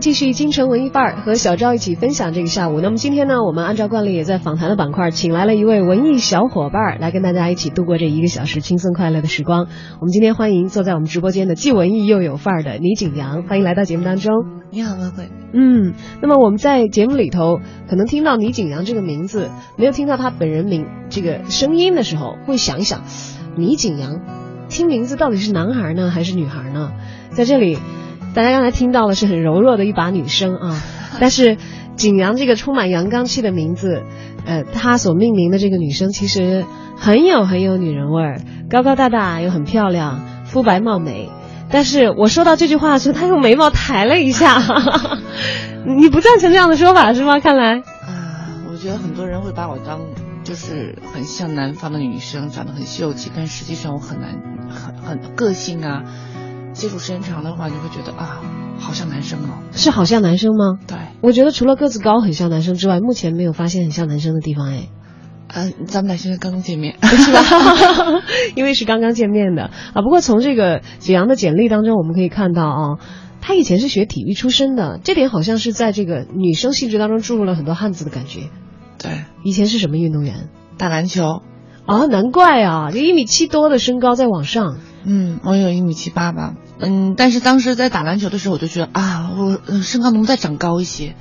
继续京城文艺范儿和小赵一起分享这个下午。那么今天呢，我们按照惯例也在访谈的板块，请来了一位文艺小伙伴来跟大家一起度过这一个小时轻松快乐的时光。我们今天欢迎坐在我们直播间的既文艺又有范儿的倪景阳，欢迎来到节目当中。你好，文慧。嗯，那么我们在节目里头可能听到倪景阳这个名字，没有听到他本人名这个声音的时候，会想一想，倪景阳，听名字到底是男孩呢还是女孩呢？在这里。大家刚才听到的是很柔弱的一把女声啊，但是景阳这个充满阳刚气的名字，呃，她所命名的这个女生其实很有很有女人味儿，高高大大又很漂亮，肤白貌美。但是我说到这句话的时候，她用眉毛抬了一下，你不赞成这样的说法是吗？看来啊，我觉得很多人会把我当就是很像南方的女生，长得很秀气，但实际上我很难很很个性啊。接触时间长的话，你会觉得啊，好像男生哦。是好像男生吗？对，我觉得除了个子高很像男生之外，目前没有发现很像男生的地方哎。呃，咱们俩现在刚刚见面，是吧？因为是刚刚见面的啊。不过从这个景阳的简历当中，我们可以看到啊，他以前是学体育出身的，这点好像是在这个女生性质当中注入了很多汉子的感觉。对，以前是什么运动员？打篮球。啊，难怪啊，这一米七多的身高在往上。嗯，我有一米七八吧。嗯，但是当时在打篮球的时候，我就觉得啊，我身高能再长高一些。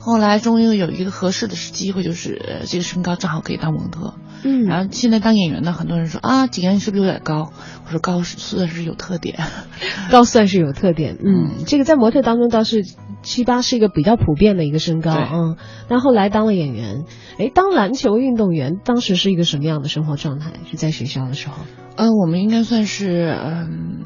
后来终于有一个合适的机会，就是这个身高正好可以当模特。嗯，然后现在当演员的很多人说啊，景安是不是有点高？我说高是 算是有特点，高算是有特点。嗯，这个在模特当中倒是七八是一个比较普遍的一个身高。嗯，但后来当了演员，哎，当篮球运动员当时是一个什么样的生活状态？是在学校的时候？嗯、呃，我们应该算是嗯。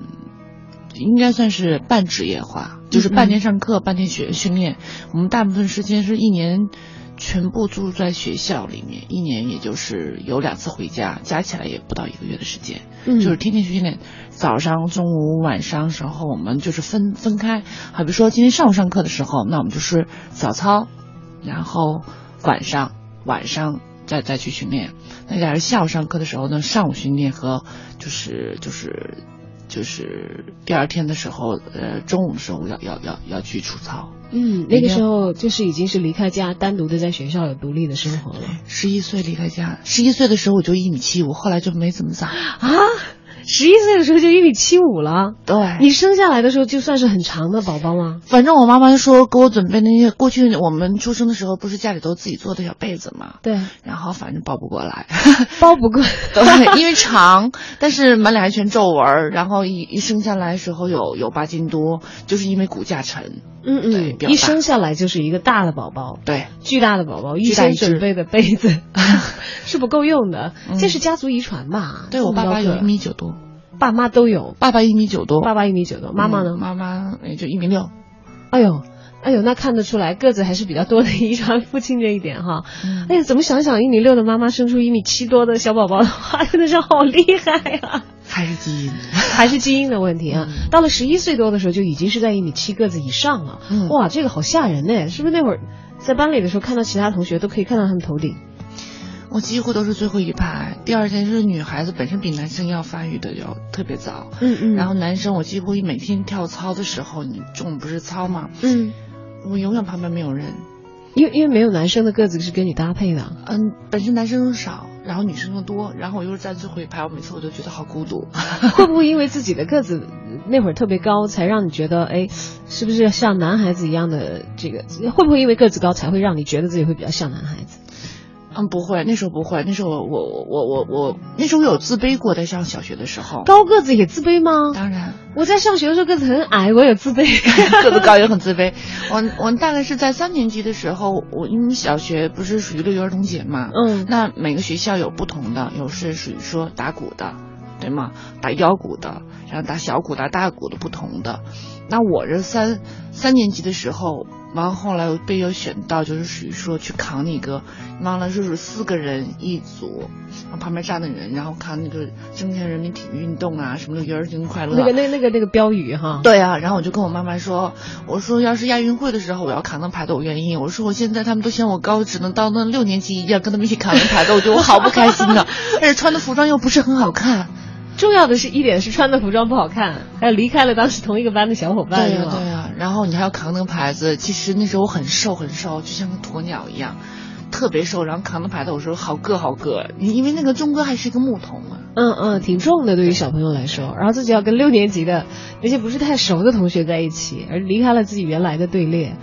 应该算是半职业化，就是半天上课，嗯、半天学训练。我们大部分时间是一年全部住在学校里面，一年也就是有两次回家，加起来也不到一个月的时间。嗯，就是天天训练，早上、中午、晚上时候我们就是分分开。好比说今天上午上课的时候，那我们就是早操，然后晚上晚上再再去训练。那假如下午上课的时候呢，上午训练和就是就是。就是第二天的时候，呃，中午的时候要要要要去出操。嗯，那个时候就是已经是离开家，单独的在学校有独立的生活了。十一岁离开家，十一岁的时候我就一米七五，后来就没怎么长啊。十一岁的时候就一米七五了，对。你生下来的时候就算是很长的宝宝吗？反正我妈妈说给我准备那些，过去我们出生的时候不是家里都自己做的小被子嘛，对。然后反正抱不过来，抱不过，对，因为长，但是满脸还全皱纹，然后一一生下来的时候有有八斤多，就是因为骨架沉。嗯嗯，一生下来就是一个大的宝宝，对，巨大的宝宝，预先准备的被子 是不够用的，嗯、这是家族遗传吧？对我爸爸有一米九多。爸妈都有，爸爸一米九多，爸爸一米九多，妈妈呢？嗯、妈妈也就一米六。哎呦，哎呦，那看得出来个子还是比较多的遗传父亲这一点哈。嗯、哎呀，怎么想想一米六的妈妈生出一米七多的小宝宝的话，真的是好厉害呀、啊！还是基因，还是基因的问题啊！嗯、到了十一岁多的时候，就已经是在一米七个子以上了。嗯、哇，这个好吓人呢！是不是那会儿在班里的时候看到其他同学都可以看到他们头顶？我几乎都是最后一排。第二天是女孩子本身比男生要发育的要特别早，嗯嗯。然后男生我几乎每天跳操的时候，你中午不是操吗？嗯。我永远旁边没有人，因为因为没有男生的个子是跟你搭配的。嗯，本身男生少，然后女生又多，然后我又是站最后一排，我每次我都觉得好孤独。会不会因为自己的个子那会儿特别高，才让你觉得哎，是不是像男孩子一样的这个？会不会因为个子高才会让你觉得自己会比较像男孩子？嗯，不会，那时候不会，那时候我我我我我那时候有自卑过，在上小学的时候。高个子也自卑吗？当然，我在上学的时候个子很矮，我有自卑。个子高也很自卑。我我大概是在三年级的时候，我因为小学不是属于六一儿童节嘛，嗯，那每个学校有不同的，有是属于说打鼓的，对吗？打腰鼓的，然后打小鼓、打大鼓的不同的。那我这三三年级的时候。完后来我被又选到，就是属于说去扛那个，完了就是四个人一组，然后旁边站的人，然后扛那个增强人民体育运动啊，什么六一儿童快乐，那个那那个那个标语哈。对啊，然后我就跟我妈妈说，我说要是亚运会的时候我要扛那牌子，我愿意。我说我现在他们都嫌我高，只能到那六年级一样跟他们一起扛那牌子，我觉得我好不开心啊，而且穿的服装又不是很好看。重要的是一点是穿的服装不好看，还有离开了当时同一个班的小伙伴。对呀对呀，然后你还要扛那个牌子。其实那时候我很瘦很瘦，就像个鸵鸟一样，特别瘦。然后扛的牌子，我说好硌好硌，因为那个钟哥还是一个牧童嘛。嗯嗯，挺重的，对于小朋友来说。然后自己要跟六年级的那些不是太熟的同学在一起，而离开了自己原来的队列。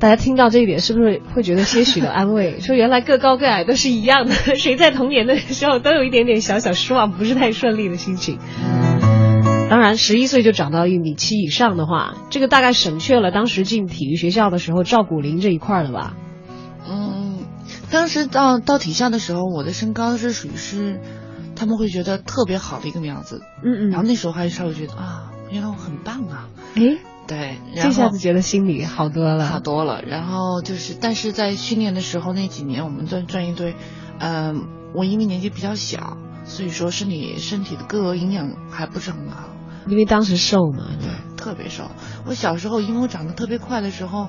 大家听到这一点，是不是会觉得些许的安慰？说原来个高个矮都是一样的，谁在童年的时候都有一点点小小失望，不是太顺利的心情。当然，十一岁就长到一米七以上的话，这个大概省却了当时进体育学校的时候照骨龄这一块了吧？嗯，当时到到体校的时候，我的身高是属于是，他们会觉得特别好的一个苗子。嗯嗯。然后那时候还稍微觉得啊，原来我很棒啊。诶。对，这下子觉得心里好多了，好多了。然后就是，但是在训练的时候那几年，我们专专业队，嗯，我因为年纪比较小，所以说身体身体的各个营养还不是很好。因为当时瘦嘛，对，特别瘦。我小时候因为我长得特别快的时候，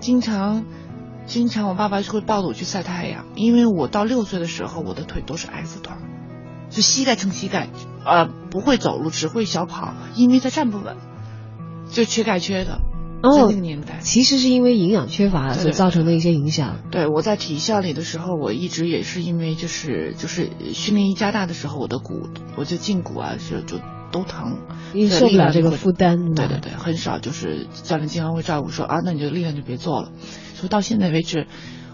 经常经常我爸爸就会抱着我去晒太阳，因为我到六岁的时候，我的腿都是 S 腿，就膝盖撑膝盖，呃，不会走路，只会小跑，因为他站不稳。就缺钙缺的哦，那个年代其实是因为营养缺乏所造成的一些影响。对，我在体校里的时候，我一直也是因为就是就是训练一加大的时候，我的骨我就胫骨啊就就都疼，因为受不了这个负担。对对对，很少就是教练经常会照顾说啊，那你就力量就别做了。所以到现在为止，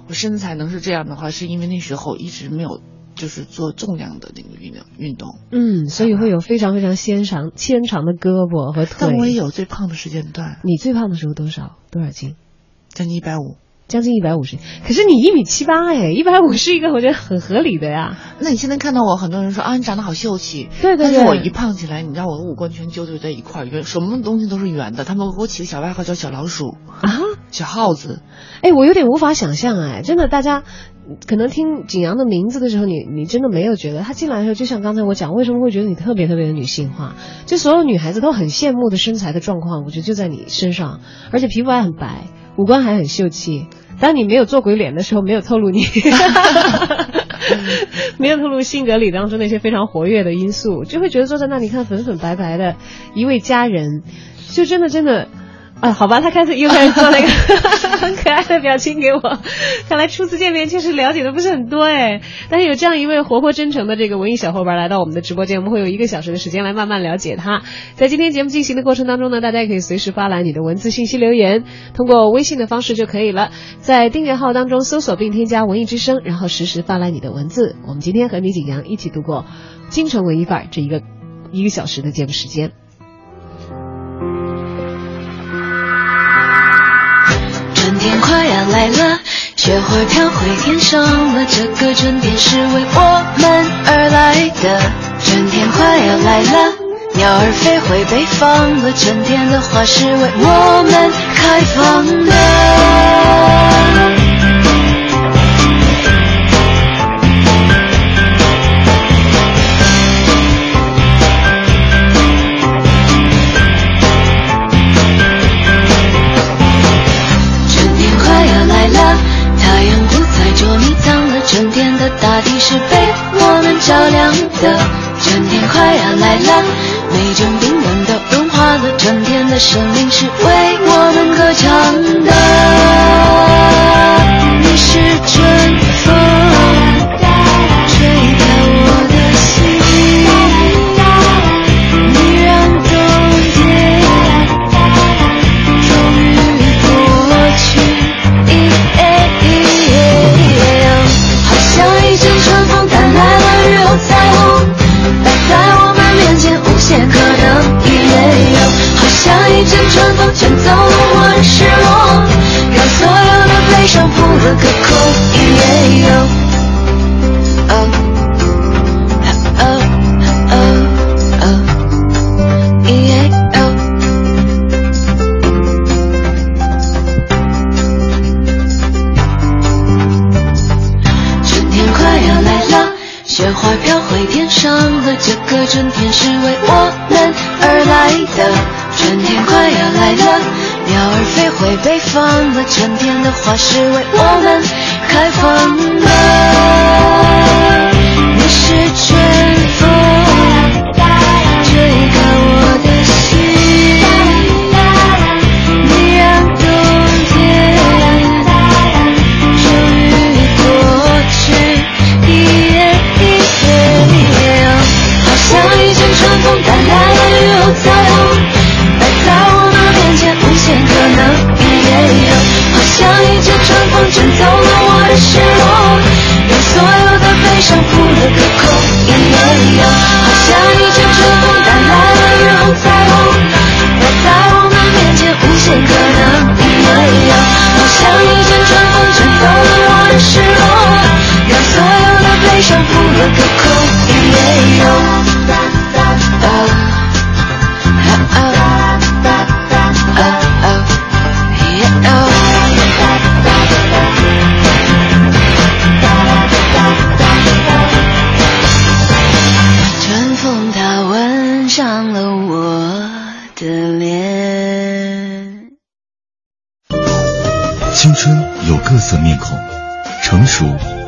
我身材能是这样的话，是因为那时候一直没有。就是做重量的那个运动运动，嗯，所以会有非常非常纤长纤长的胳膊和腿。但我也有最胖的时间段。你最胖的时候多少？多少斤？将近一百五。将近一百五十。可是你一米七八哎，一百五是一个我觉得很合理的呀。那你现在看到我，很多人说啊，你长得好秀气。对对对。但是我一胖起来，你知道我的五官全纠结在一块儿，圆什么东西都是圆的。他们给我起个小外号叫小老鼠啊，小耗子。哎，我有点无法想象哎，真的大家。可能听景阳的名字的时候，你你真的没有觉得他进来的时候，就像刚才我讲，为什么会觉得你特别特别的女性化？就所有女孩子都很羡慕的身材的状况，我觉得就在你身上，而且皮肤还很白，五官还很秀气。当你没有做鬼脸的时候，没有透露你，没有透露性格里当中那些非常活跃的因素，就会觉得坐在那里看粉粉白白的一位佳人，就真的真的。啊，好吧，他开始又开始做那个 很可爱的表情给我。看来初次见面确实了解的不是很多哎，但是有这样一位活泼真诚的这个文艺小伙伴来到我们的直播间，我们会有一个小时的时间来慢慢了解他。在今天节目进行的过程当中呢，大家也可以随时发来你的文字信息留言，通过微信的方式就可以了，在订阅号当中搜索并添加“文艺之声”，然后实时发来你的文字。我们今天和李景阳一起度过京城文艺范儿这一个一个小时的节目时间。天快要来了，雪花飘回天上了。这个春天是为我们而来的。春天快要来了，鸟儿飞回北方了。春天的花是为我们开放的。春天的大地是被我们照亮的，春天快要来了，每种冰冷都融化了，春天的生命是为我们歌唱的。你是春风，像一阵春风，卷走了我失落，让所有的悲伤扑了个空。哟，哦，哦，哦，哦，春天快要来了，雪花飘回天上了，这个春天是为我们而来的。春天快要来了，鸟儿飞回北方了，春天的花是为我们开放的。你是春风，这一刻悲伤扑了个空。好像一阵春风带来了雨后彩虹，我在我们面前无限可能。好像一阵春风吹走了我的失落，让所有的悲伤扑了个空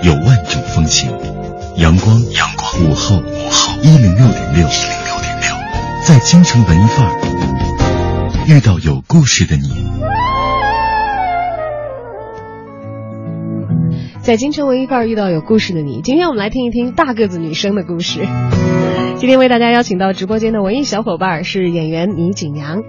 有万种风情。阳光，阳光，午后，午后，一零六点六，一零六点六，在京城文艺范儿遇到有故事的你。在京城文艺范儿遇到有故事的你，今天我们来听一听大个子女生的故事。今天为大家邀请到直播间的文艺小伙伴是演员倪景阳。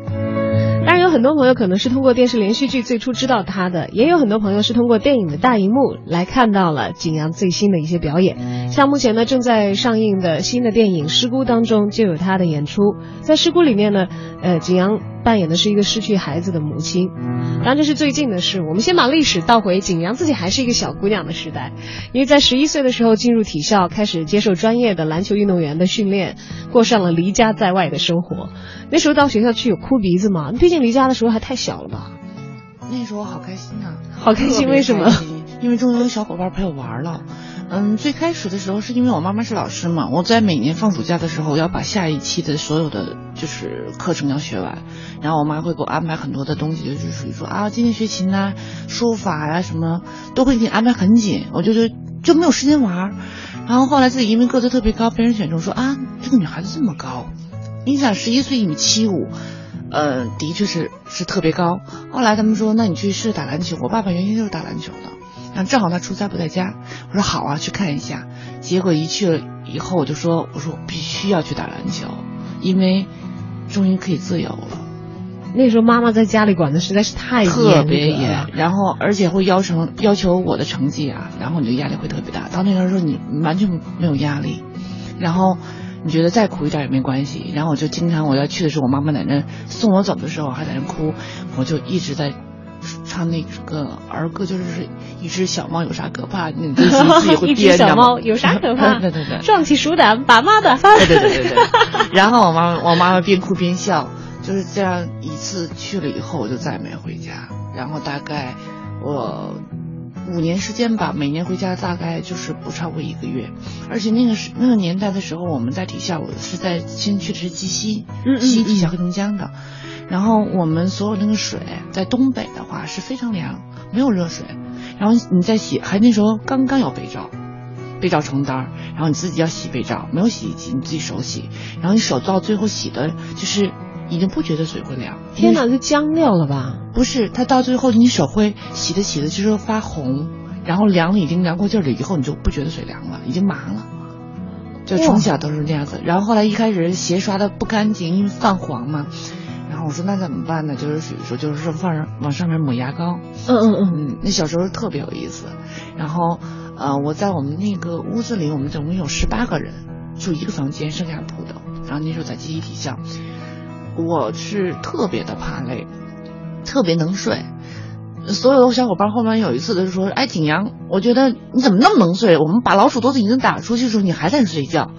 很多朋友可能是通过电视连续剧最初知道他的，也有很多朋友是通过电影的大荧幕来看到了景阳最新的一些表演。像目前呢正在上映的新的电影《失孤》当中就有他的演出。在《失孤》里面呢，呃，景阳扮演的是一个失去孩子的母亲。当然，这是最近的事。我们先把历史倒回景阳自己还是一个小姑娘的时代，因为在十一岁的时候进入体校，开始接受专业的篮球运动员的训练，过上了离家在外的生活。那时候到学校去有哭鼻子吗？毕竟离家的时候还太小了吧？那时候好开心啊！好开心，为什么？因为终于有小伙伴陪我玩了。嗯，最开始的时候是因为我妈妈是老师嘛，我在每年放暑假的时候要把下一期的所有的就是课程要学完，然后我妈会给我安排很多的东西，就是属于说啊，今天学琴呐、书法呀、什么都会给你安排很紧，我就就就没有时间玩儿。然后后来自己因为个子特别高，被人选中说啊，这个女孩子这么高，你想十一岁一米七五，呃，的确是是特别高。后来他们说，那你去试打篮球。我爸爸原先就是打篮球的，然后正好他出差不在家，我说好啊，去看一下。结果一去了以后，我就说，我说我必须要去打篮球，因为终于可以自由了，那时候妈妈在家里管的实在是太严特别严。然后而且会要求要求我的成绩啊，然后你的压力会特别大。到那个时候你完全没有压力，然后。你觉得再苦一点也没关系，然后我就经常我要去的时候，我妈妈在那送我走的时候还在那哭，我就一直在唱那个儿歌，就是一只小猫有啥可怕？你自己会 一只小猫有啥可怕？对对对，壮起鼠胆，把妈的。对对对对对。然后我妈妈我妈妈边哭边笑，就是这样一次去了以后，我就再也没回家。然后大概我五年时间吧，每年回家大概就是不超过一个月。而且那个时那个年代的时候，我们在体校，我是在先去的是鸡西，嗯嗯西体校黑龙江的。然后我们所有那个水在东北的话是非常凉，没有热水。然后你再洗，还那时候刚刚有被罩，被罩床单儿，然后你自己要洗被罩，没有洗衣机，你自己手洗。然后你手到最后洗的，就是已经不觉得水会凉。天哪，这僵掉了吧？不是，它到最后你手会洗的洗的就是发红，然后凉了已经凉过劲儿了，以后你就不觉得水凉了，已经麻了。就从小都是那样子。然后后来一开始鞋刷的不干净，因为泛黄嘛。我说那怎么办呢？就是属于说就是放上往上面抹牙膏。嗯嗯嗯。嗯，那小时候特别有意思。然后，呃，我在我们那个屋子里，我们总共有十八个人，住一个房间，上下铺的。然后那时候在集体体校，我是特别的怕累，特别能睡。所有的小伙伴后面有一次都说：“哎，景阳，我觉得你怎么那么能睡？我们把老鼠都已经打出去的时候，你还在睡觉。”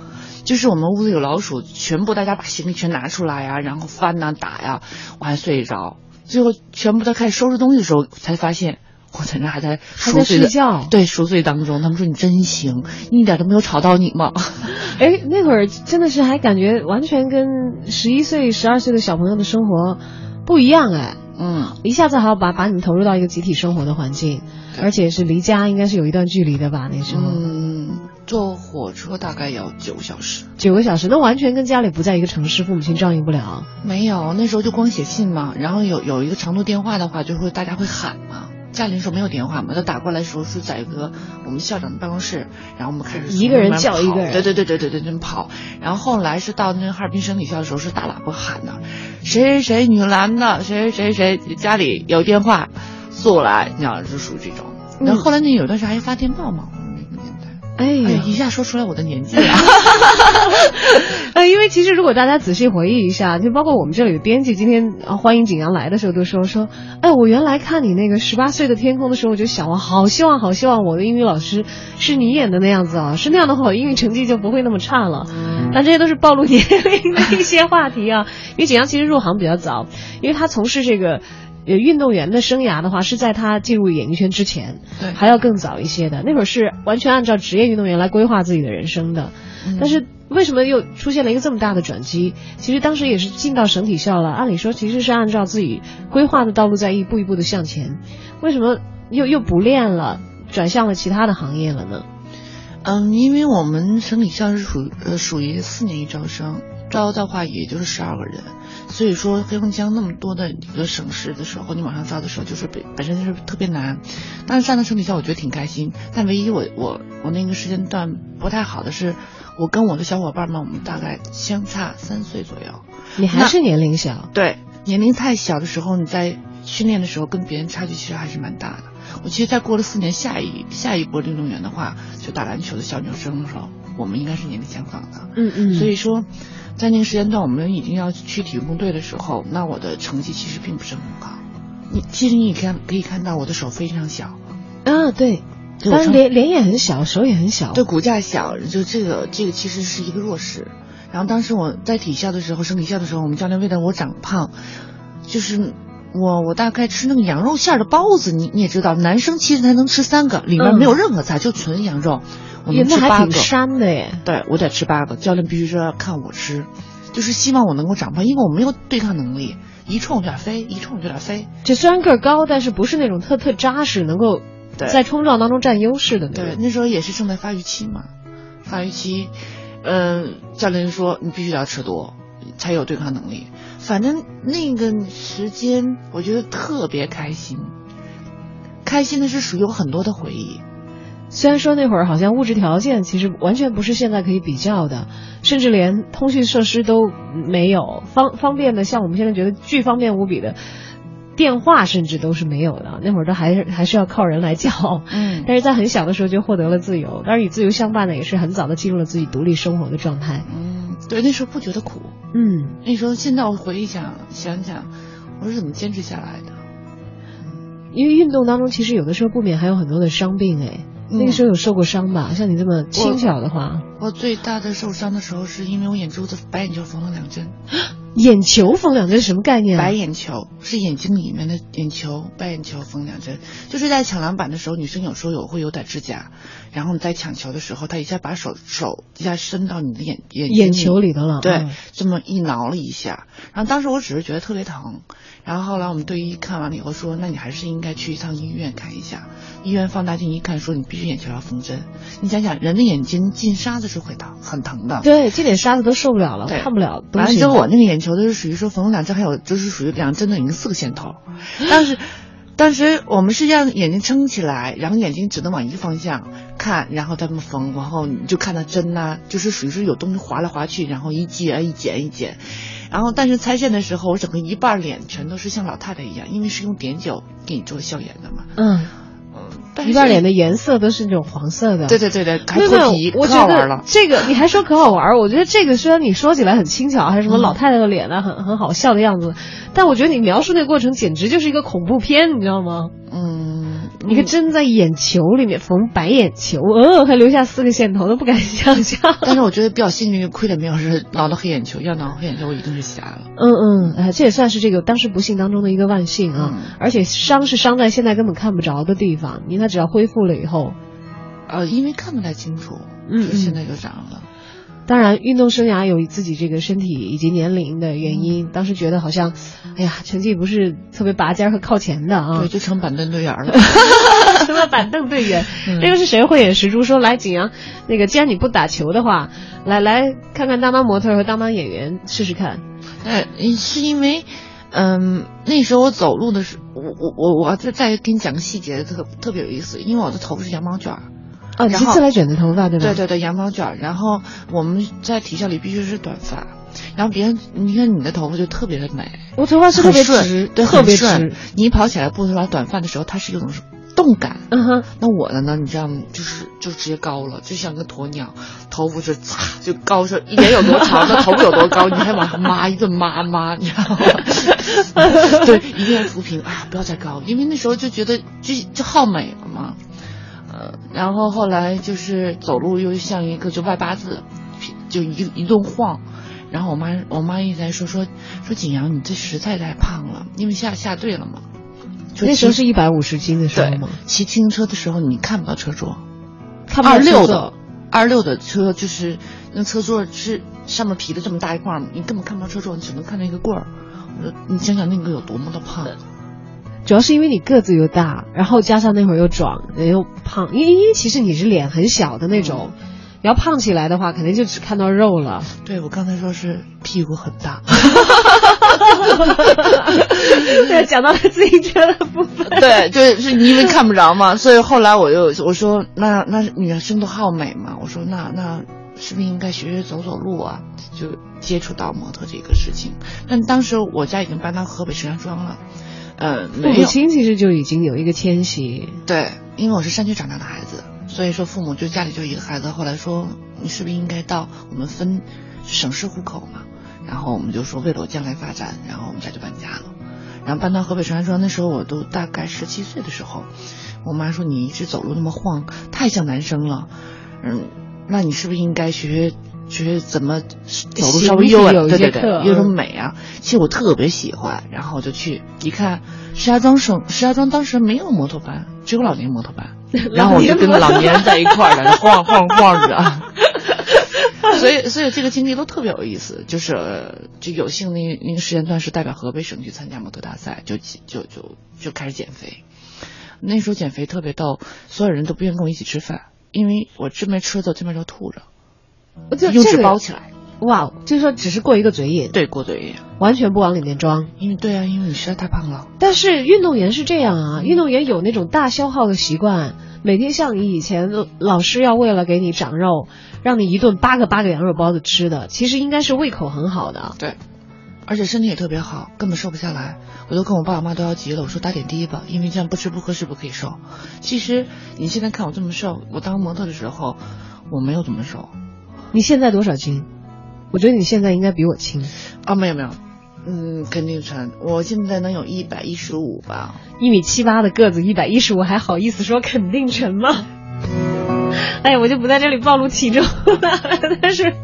就是我们屋子有老鼠，全部大家把行李全拿出来呀，然后翻呐、打呀，我还睡着。最后全部在开始收拾东西的时候，才发现我在那还在熟睡的睡觉对，熟睡当中。他们说你真行，一点都没有吵到你吗？哎，那会儿真的是还感觉完全跟十一岁、十二岁的小朋友的生活不一样哎。嗯，一下子还要把把你投入到一个集体生活的环境，而且是离家应该是有一段距离的吧？那时候，嗯，坐火车大概要九个小时，九个小时，那完全跟家里不在一个城市，父母亲照应不了。没有，那时候就光写信嘛，然后有有一个长途电话的话，就会大家会喊嘛。家里那时候没有电话嘛，他打过来的时候是在一个我们校长的办公室，然后我们开始一个人叫一个人，对对对对对对，真跑。然后后来是到那哈尔滨省体校的时候，是大喇叭喊的，谁谁谁女篮的，谁谁谁谁家里有电话，速来，你知道是属于这种。那后来那有段时间还发电报嘛。哎呀，一下说出来我的年纪了。呃，因为其实如果大家仔细回忆一下，就包括我们这里的编辑，今天啊欢迎景阳来的时候都说说，哎，我原来看你那个十八岁的天空的时候，我就想，我好希望，好希望我的英语老师是你演的那样子啊，是那样的话，我英语成绩就不会那么差了。但这些都是暴露年龄的一些话题啊。因为景阳其实入行比较早，因为他从事这个。呃，运动员的生涯的话，是在他进入演艺圈之前，对，还要更早一些的。那会儿是完全按照职业运动员来规划自己的人生的。但是为什么又出现了一个这么大的转机？其实当时也是进到省体校了，按理说其实是按照自己规划的道路在一步一步的向前。为什么又又不练了，转向了其他的行业了呢？嗯，因为我们省体校是属呃属于四年一招生，招的话也就是十二个人。所以说，黑龙江那么多的一个省市的时候，你往上招的时候，就是本本身就是特别难。但是上到省体校，我觉得挺开心。但唯一我我我那个时间段不太好的是，我跟我的小伙伴们，我们大概相差三岁左右。你还是年龄小？对，年龄太小的时候，你在训练的时候跟别人差距其实还是蛮大的。我其实再过了四年，下一下一波运动员的话，就打篮球的小女生的时候，我们应该是年龄相仿的。嗯嗯。所以说。在那个时间段，我们已经要去体育工队的时候，那我的成绩其实并不是很高。你其实你也看可以看到我的手非常小，啊对，但是脸脸也很小，手也很小，对，骨架小，就这个这个其实是一个弱势。然后当时我在体校的时候，升体校的时候，我们教练为了我长胖，就是我我大概吃那个羊肉馅的包子，你你也知道，男生其实才能吃三个，里面没有任何菜，就纯羊肉。我们吃八个，膻的耶！对我得吃八个，教练必须说要看我吃，就是希望我能够长胖，因为我没有对抗能力，一冲就点飞，一冲就点飞。就虽然个儿高，但是不是那种特特扎实，能够在冲撞当中占优势的那种。对，那时候也是正在发育期嘛，发育期，嗯，教练说你必须要吃多，才有对抗能力。反正那个时间我觉得特别开心，开心的是属于有很多的回忆。虽然说那会儿好像物质条件其实完全不是现在可以比较的，甚至连通讯设施都没有方方便的，像我们现在觉得巨方便无比的电话，甚至都是没有的。那会儿都还是还是要靠人来叫。嗯，但是在很小的时候就获得了自由，当然与自由相伴的也是很早的进入了自己独立生活的状态。嗯，对，那时候不觉得苦。嗯，那时候现在我回忆想想想，我是怎么坚持下来的？因为运动当中其实有的时候不免还有很多的伤病哎。那个时候有受过伤吧？像你这么轻巧的话，我最大的受伤的时候是因为我眼珠子白眼球缝了两针。眼球缝两针什么概念？白眼球是眼睛里面的眼球，白眼球缝两针，就是在抢篮板的时候，女生有时候有会有点指甲，然后你在抢球的时候，她一下把手手一下伸到你的眼眼眼球里头了，对，这么一挠了一下，然后当时我只是觉得特别疼，然后后来我们队医看完了以后说，那你还是应该去一趟医院看一下，医院放大镜一看说你必须眼球要缝针，你想想人的眼睛进沙子是会疼很疼的，对，这点沙子都受不了了，看不了。完了之后我那个眼。球都是属于说缝了两针，还有就是属于两针的已经四个线头，当时当时我们是让眼睛撑起来，然后眼睛只能往一个方向看，然后他们缝，然后你就看到针呐，就是属于是有东西划来划去，然后一接一剪一剪，然后但是拆线的时候，我整个一半脸全都是像老太太一样，因为是用碘酒给你做消炎的嘛。嗯。一半脸的颜色都是那种黄色的，对对对对，还脱皮，可好玩了。这个你还说可好玩？我觉得这个虽然你说起来很轻巧，还是什么老太太的脸啊，很很好笑的样子，但我觉得你描述那个过程简直就是一个恐怖片，你知道吗？嗯。你看针在眼球里面缝白眼球，呃，还留下四个线头，都不敢想象。但是我觉得比较幸运，亏的没有是挠到黑眼球，要挠黑眼球我一定是瞎了。嗯嗯，哎，这也算是这个当时不幸当中的一个万幸啊。而且伤是伤在现在根本看不着的地方，你看只要恢复了以后，呃，因为看不太清楚，嗯，现在就长了。当然，运动生涯有自己这个身体以及年龄的原因，当时觉得好像，哎呀，成绩不是特别拔尖和靠前的啊，对，就成板凳队员了。成了板凳队员。这个是谁慧眼识珠说来景阳，那个既然你不打球的话，来来看看当当模特和当当演员试试看。哎，是因为，嗯，那时候我走路的时候，我我我我再再给你讲个细节，特特别有意思，因为我的头发是羊毛卷儿。哦，你是自来卷的头发对吧？对对对，羊毛卷儿。然后我们在体校里必须是短发，然后别人你看你的头发就特别的美，我头发是特别直顺，，对，特别顺直。。你一跑起来不头发短发的时候，它是一种动感。嗯哼，那我的呢？你知道吗？就是就直接高了，就像个鸵鸟，头发是嚓就高是脸有多长，那头发有多高，你还往上抹一顿抹抹，你知道吗？对，一定要扶平，哎呀，不要再高，因为那时候就觉得就就好美了嘛。呃，然后后来就是走路又像一个就外八字，就一一顿晃。然后我妈我妈一直在说说说景阳，你这实在太胖了，因为下下队了嘛。就那时候骑是一百五十斤的时候吗？，骑自行车的时候你看不到车座，看不到二六的二六的车就是那车座是上面皮的这么大一块，你根本看不到车座，你只能看到一个棍儿。我说你想想那个有多么的胖，主要是因为你个子又大，然后加上那会儿又壮，又胖，因为因为其实你是脸很小的那种，你要胖起来的话，肯定就只看到肉了。对我刚才说是屁股很大，对，讲到了自行车的部分。对，就是你因为看不着嘛，所以后来我就我说那那女生都好美嘛，我说那那是不是应该学学走走路啊？就接触到模特这个事情。但当时我家已经搬到河北石家庄了，呃，母亲其实就已经有一个迁徙，对，因为我是山区长大的孩子，所以说父母就家里就一个孩子。后来说你是不是应该到我们分省市户口嘛？然后我们就说为了我将来发展，然后我们家就搬家了。然后搬到河北石家庄，那时候我都大概十七岁的时候，我妈说你一直走路那么晃，太像男生了，嗯，那你是不是应该学学学学怎么走路稍微优稳？有一对对对，有种嗯美啊。其实我特别喜欢，然后我就去一看，石家庄省石家庄当时没有摩托班，只有老年摩托班，然后我就跟老年人在一块儿在那晃晃晃着。所以，所以这个经历都特别有意思，就是呃就有幸那那个时间段是代表河北省去参加摩托大赛，就就就就开始减肥。那时候减肥特别逗，所有人都不愿意跟我一起吃饭，因为我这边吃的这边就吐着，用纸就这个包起来，哇，就是说只是过一个嘴瘾，对，过嘴瘾。完全不往里面装。因为对啊，因为你实在太胖了。但是运动员是这样啊，运动员有那种大消耗的习惯，每天像你以前老师要为了给你长肉，让你一顿八个八个羊肉包子吃的，其实应该是胃口很好的。对，而且身体也特别好，根本瘦不下来。我都跟我爸我妈都要急了，我说打点滴吧，因为这样不吃不喝是不可以瘦。其实你现在看我这么瘦，我当模特的时候我没有这么瘦你现在多少斤？我觉得你现在应该比我轻，啊，没有没有，嗯，肯定称，我现在能有一百一十五吧。一米七八的个子，一百一十五，还好意思说肯定沉吗？哎呀，我就不在这里暴露体重了，但是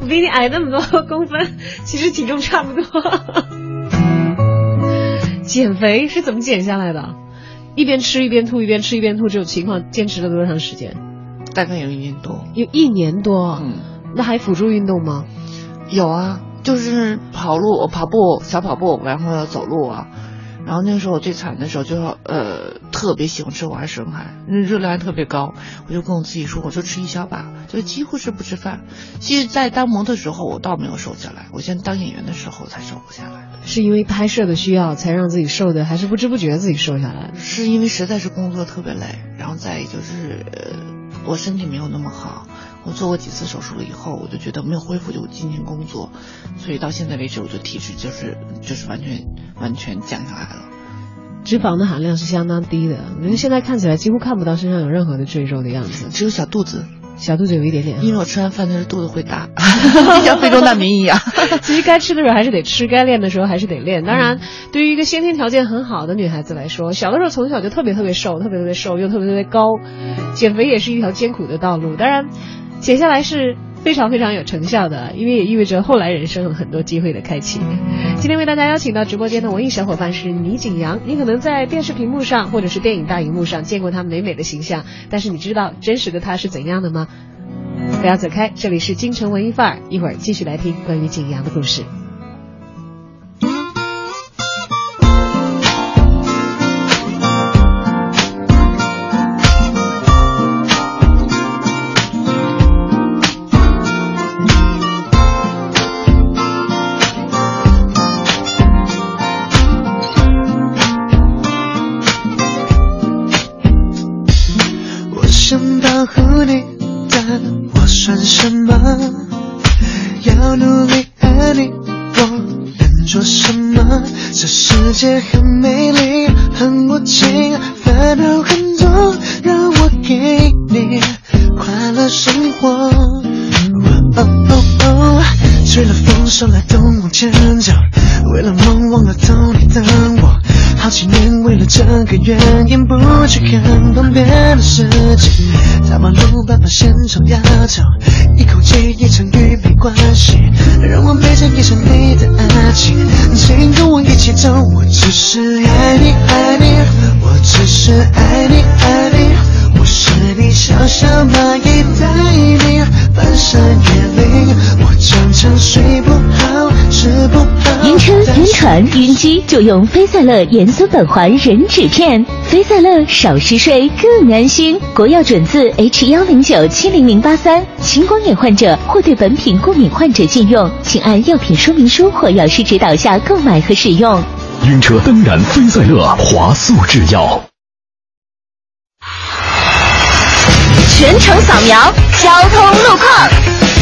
我比你矮那么多公分，其实体重差不多。减肥是怎么减下来的？一边吃一边吐，一边吃一边吐，这种情况坚持了多长时间？大概有一年多，有一年多。嗯，那还辅助运动吗？有啊，就是跑路、跑步、小跑步，然后走路啊。然后那个时候我最惨的时候，就呃特别喜欢吃娃生，海那热量还特别高。我就跟我自己说，我就吃一小把，就几乎是不吃饭。其实，在当模特时候，我倒没有瘦下来，我现在当演员的时候才瘦不下来。是因为拍摄的需要才让自己瘦的，还是不知不觉自己瘦下来？是因为实在是工作特别累，然后再一就是呃我身体没有那么好。我做过几次手术了以后，我就觉得没有恢复就进行工作，所以到现在为止，我的体质就是就是完全完全降下来了。脂肪的含量是相当低的，因为现在看起来几乎看不到身上有任何的赘肉的样子，只有小肚子，小肚子有一点点。因为我吃完饭的时候肚子会大，像非洲难民一样。其实该吃的时候还是得吃，该练的时候还是得练。当然，对于一个先天条件很好的女孩子来说，小的时候从小就特别特别瘦，特别特别瘦，又特别特别高，减肥也是一条艰苦的道路。当然，减下来是非常非常有成效的，因为也意味着后来人生有很多机会的开启。今天为大家邀请到直播间的文艺小伙伴是倪景阳，你可能在电视屏幕上或者是电影大荧幕上见过他美美的形象，但是你知道真实的他是怎样的吗？不要走开，这里是京城文艺范儿，一会儿继续来听关于景阳的故事。船、晕机，就用飞赛乐盐酸苯环壬酯片。飞赛乐少嗜睡更安心。国药准字 H 幺零九七零零八三。青光眼患者或对本品过敏患者禁用，请按药品说明书或药师指导下购买和使用。晕车当然飞赛乐华素制药。全程扫描交通路况。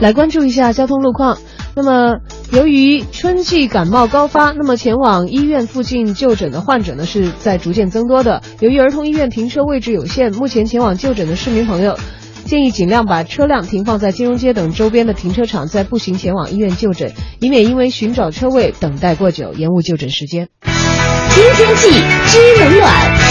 来关注一下交通路况。那么，由于春季感冒高发，那么前往医院附近就诊的患者呢是在逐渐增多的。由于儿童医院停车位置有限，目前前往就诊的市民朋友建议尽量把车辆停放在金融街等周边的停车场，再步行前往医院就诊，以免因为寻找车位等待过久延误就诊时间。听天气知冷暖。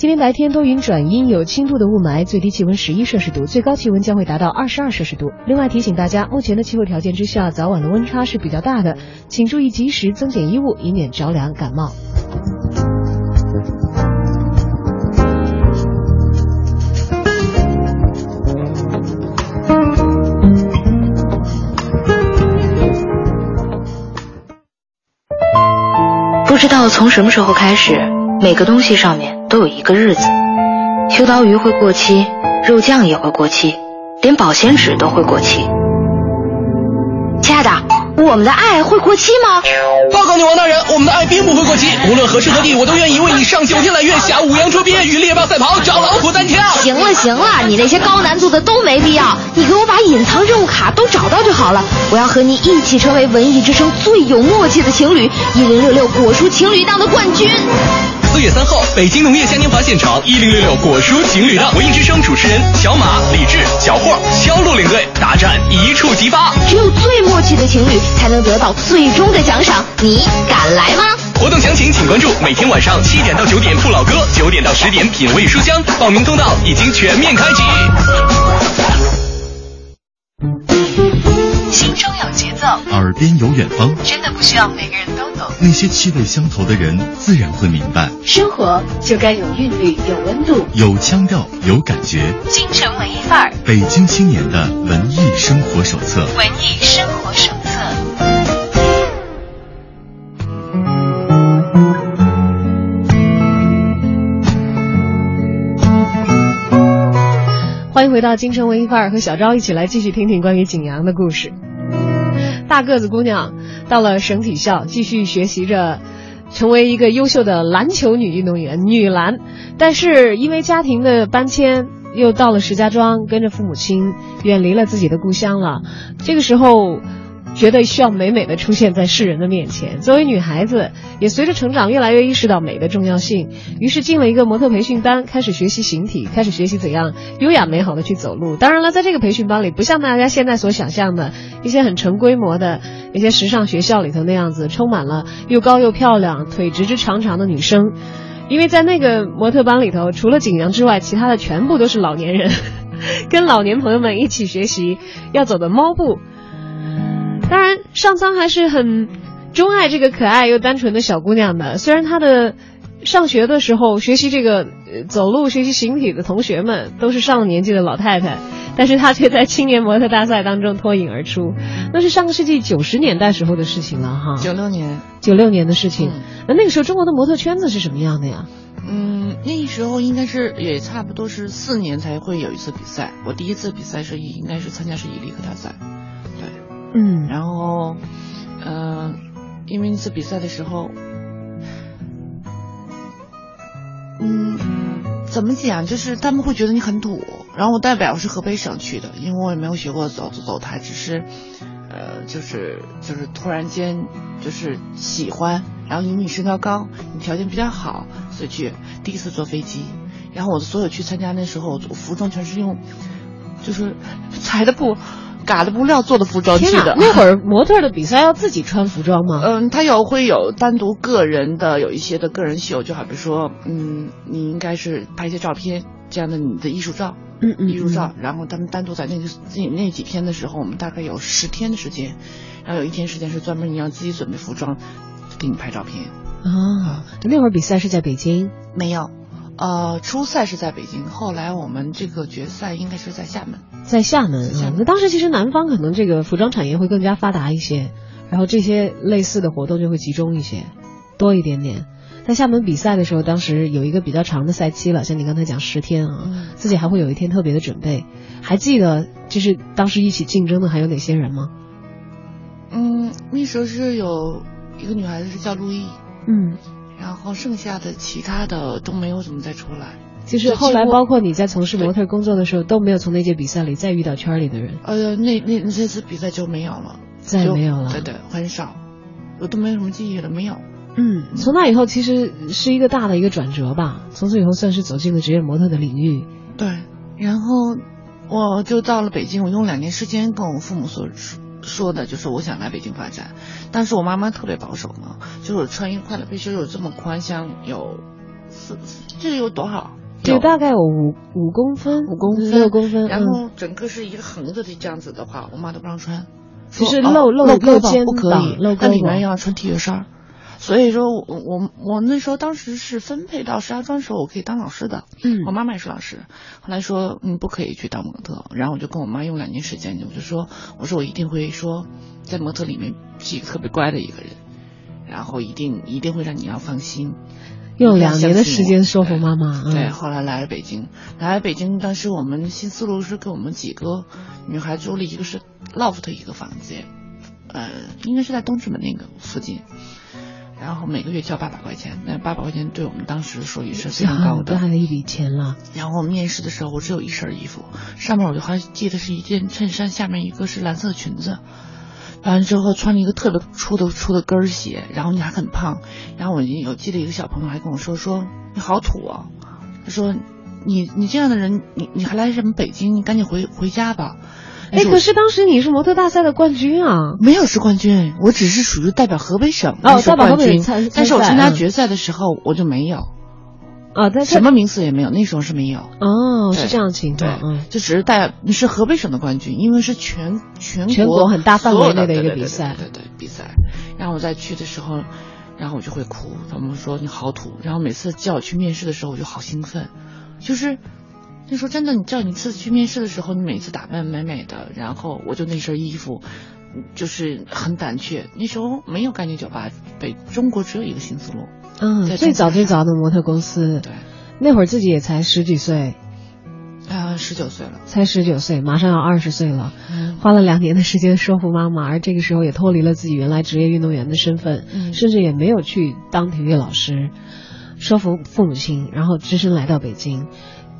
今天白天多云转阴，有轻度的雾霾，最低气温十一摄氏度，最高气温将会达到二十二摄氏度。另外提醒大家，目前的气候条件之下，早晚的温差是比较大的，请注意及时增减衣物，以免着凉感冒。不知道从什么时候开始，每个东西上面都有一个日子。秋刀鱼会过期，肉酱也会过期，连保鲜纸都会过期。亲爱的，我们的爱会过期吗？报告你王大人，我们的爱并不会过期，无论何时何地，我都愿意为你上九天揽月，下五洋捉鳖，与猎豹赛跑，找老虎单挑。行了行了，你那些高难度的都没必要，你给我把隐藏任务卡都找到就好了。我要和你一起成为文艺之声最有默契的情侣，一零六六果蔬情侣档的冠军。四月三号，北京农业嘉年华现场，一零六六果蔬情侣档，文艺之声主持人小马、李志、小霍、肖路领队大战一触即发。只有最默契的情侣才能得到最终的奖赏，你敢来吗？活动详情请关注每天晚上七点到九点不老歌，九点到十点品味书香，报名通道已经全面开启。心中有节奏，耳边有远方，真的不需要每个人都懂。那些气味相投的人自然会明白，生活就该有韵律，有温度，有腔调，有感觉。京城文艺范儿，北京青年的文艺生活手册。文艺生活手回到京城文艺范儿，和小昭一起来继续听听关于景阳的故事。大个子姑娘到了省体校，继续学习着成为一个优秀的篮球女运动员，女篮。但是因为家庭的搬迁，又到了石家庄，跟着父母亲远离了自己的故乡了。这个时候。觉得需要美美的出现在世人的面前。作为女孩子，也随着成长越来越意识到美的重要性，于是进了一个模特培训班，开始学习形体，开始学习怎样优雅美好的去走路。当然了，在这个培训班里，不像大家现在所想象的一些很成规模的一些时尚学校里头那样子，充满了又高又漂亮、腿直直长长的女生。因为在那个模特班里头，除了景阳之外，其他的全部都是老年人，跟老年朋友们一起学习要走的猫步。当然，上苍还是很钟爱这个可爱又单纯的小姑娘的。虽然她的上学的时候学习这个呃走路、学习形体的同学们都是上了年纪的老太太，但是她却在青年模特大赛当中脱颖而出。那是上个世纪九十年代时候的事情了哈。九六年，九六年的事情。那那个时候中国的模特圈子是什么样的呀？嗯，那时候应该是也差不多是四年才会有一次比赛。我第一次比赛是应该是参加是伊利克大赛，对，嗯，然后，呃，因为那次比赛的时候，嗯，怎么讲，就是他们会觉得你很土。然后我代表是河北省去的，因为我也没有学过走走走台，只是，呃，就是就是突然间就是喜欢。然后因为你身高高，你条件比较好，所以去第一次坐飞机。然后我的所有去参加那时候，我服装全是用，就是裁的布、嘎的布料做的服装去的。那会儿模特的比赛要自己穿服装吗？嗯，他有会有单独个人的有一些的个人秀，就好比说，嗯，你应该是拍一些照片这样的你的艺术照，嗯嗯，艺术照。然后他们单独在那个那那几天的时候，我们大概有十天的时间，然后有一天时间是专门你要自己准备服装。给你拍照片啊！那会儿比赛是在北京？没有，呃，初赛是在北京，后来我们这个决赛应该是在厦门。在厦门啊，那当时其实南方可能这个服装产业会更加发达一些，然后这些类似的活动就会集中一些，多一点点。在厦门比赛的时候，当时有一个比较长的赛期了，像你刚才讲十天啊，自己还会有一天特别的准备。还记得就是当时一起竞争的还有哪些人吗？嗯，那时候是有。一个女孩子是叫陆毅，嗯，然后剩下的其他的都没有怎么再出来。就是后来包括你在从事模特工作的时候，都没有从那届比赛里再遇到圈里的人。呃，那那那次比赛就没有了，再没有了。对对，很少，我都没有什么记忆了，没有。嗯，从那以后其实是一个大的一个转折吧，从此以后算是走进了职业模特的领域。对，然后我就到了北京，我用两年时间跟我父母说说的，就是我想来北京发展。但是我妈妈特别保守嘛，就是穿一块的必须有这么宽，像有四，这有多少？就大概有五五公分，五公分，六公分。然后整个是一个横着的这样子的话，我妈都不让穿，就是露露露肩不可以，露那里面要穿 T 恤衫。所以说我我我那时候当时是分配到石家庄时候，我可以当老师的。嗯，我妈妈也是老师。后来说你不可以去当模特，然后我就跟我妈用两年时间，我就说我说我一定会说在模特里面是一个特别乖的一个人，然后一定一定会让你要放心。用两年的时间说服妈妈。对，后来来了北京，来了北京，当时我们新思路是给我们几个女孩租了一个是 loft 一个房间，呃，应该是在东直门那个附近。然后每个月交八百块钱，那八百块钱对我们当时说也是非常高的，大的一笔钱了。然后面试的时候，我只有一身衣服，上面我就还记得是一件衬衫，下面一个是蓝色的裙子，完了之后穿了一个特别粗的粗的跟儿鞋，然后你还很胖，然后我有记得一个小朋友还跟我说说你好土啊，他说你你这样的人，你你还来什么北京？你赶紧回回家吧。哎，可是当时你是模特大赛的冠军啊！没有是冠军，我只是属于代表河北省哦，代表河北参但是我参加决赛的时候我就没有啊，在什么名次也没有，那时候是没有哦，是这样情况，对，就只是代是河北省的冠军，因为是全全全国很大范围内的一个比赛，对对比赛。然后我再去的时候，然后我就会哭，他们说你好土，然后每次叫我去面试的时候，我就好兴奋，就是。那时候真的，你知道，你次去面试的时候，你每次打扮美美的，然后我就那身衣服，就是很胆怯。那时候没有概念酒吧，北中国只有一个新思路。嗯，最早最早的模特公司。对，那会儿自己也才十几岁，啊，十九岁了，才十九岁，马上要二十岁了。花了两年的时间说服妈妈，而这个时候也脱离了自己原来职业运动员的身份，甚至也没有去当体育老师，说服父母亲，然后只身来到北京。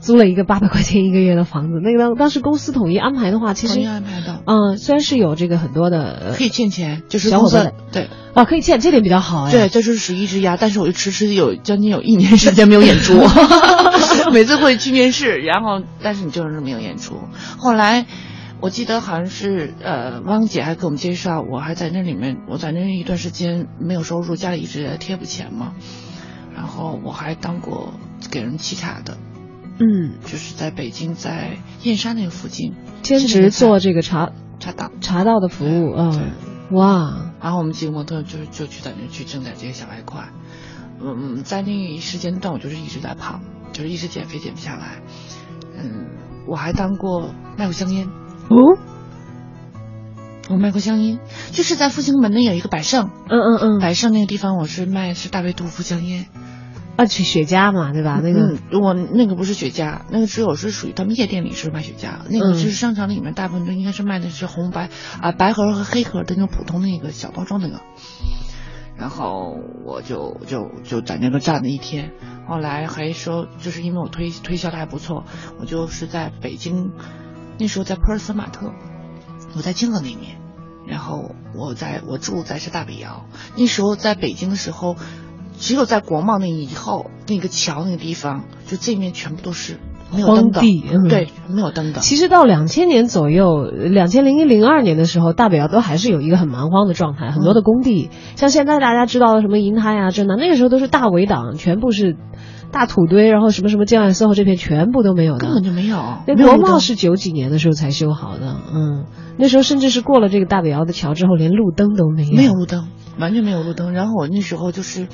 租了一个八百块钱一个月的房子，那个当当时公司统一安排的话，其实安排的，嗯，虽然是有这个很多的可以欠钱，就是小伙伴对，啊，可以欠，这点比较好哎，对，这就是属于一直压，但是我就迟迟有将近有一年时间没有演出，每次会去面试，然后但是你就是没有演出。后来我记得好像是呃，汪姐还给我们介绍，我还在那里面，我在那一段时间没有收入，家里一直在贴补钱嘛，然后我还当过给人沏茶的。嗯，就是在北京，在燕山那个附近兼职做这个茶茶道。茶道的服务啊，哇！然后我们几个模特就就去在那去挣点这些小外快，嗯，在那一时间段，我就是一直在胖，就是一直减肥减不下来。嗯，我还当过卖过香烟。哦，我卖过香烟，就是在复兴门那有一个百盛，嗯嗯嗯，百盛那个地方我是卖是大卫杜甫香烟。啊，雪雪茄嘛，对吧？那个嗯，我那个不是雪茄，那个只有是属于他们夜店里是卖雪茄，那个嗯就是商场里面大部分都应该是卖的是红白啊白盒和黑盒的那种普通那个小包装那个。然后我就就就在那个站了一天，后来还说就是因为我推推销的还不错，我就是在北京，那时候在普尔斯马特，我在金河那面，然后我在我住在是大北窑，那时候在北京的时候。只有在国贸那以后，那个桥那个地方，就这面全部都是没有灯的，荒地嗯对，没有灯的。其实到两千年左右，两千零一零二年的时候，大北窑都还是有一个很蛮荒的状态，很多的工地，像现在大家知道的什么银泰啊、真南，那个时候都是大围挡，全部是大土堆，然后什么什么建外 SOHO 这片全部都没有的，根本就没有。那国贸是九几年的时候才修好的，嗯，那时候甚至是过了这个大北窑的桥之后，连路灯都没有，没有路灯，完全没有路灯。然后我那时候就是。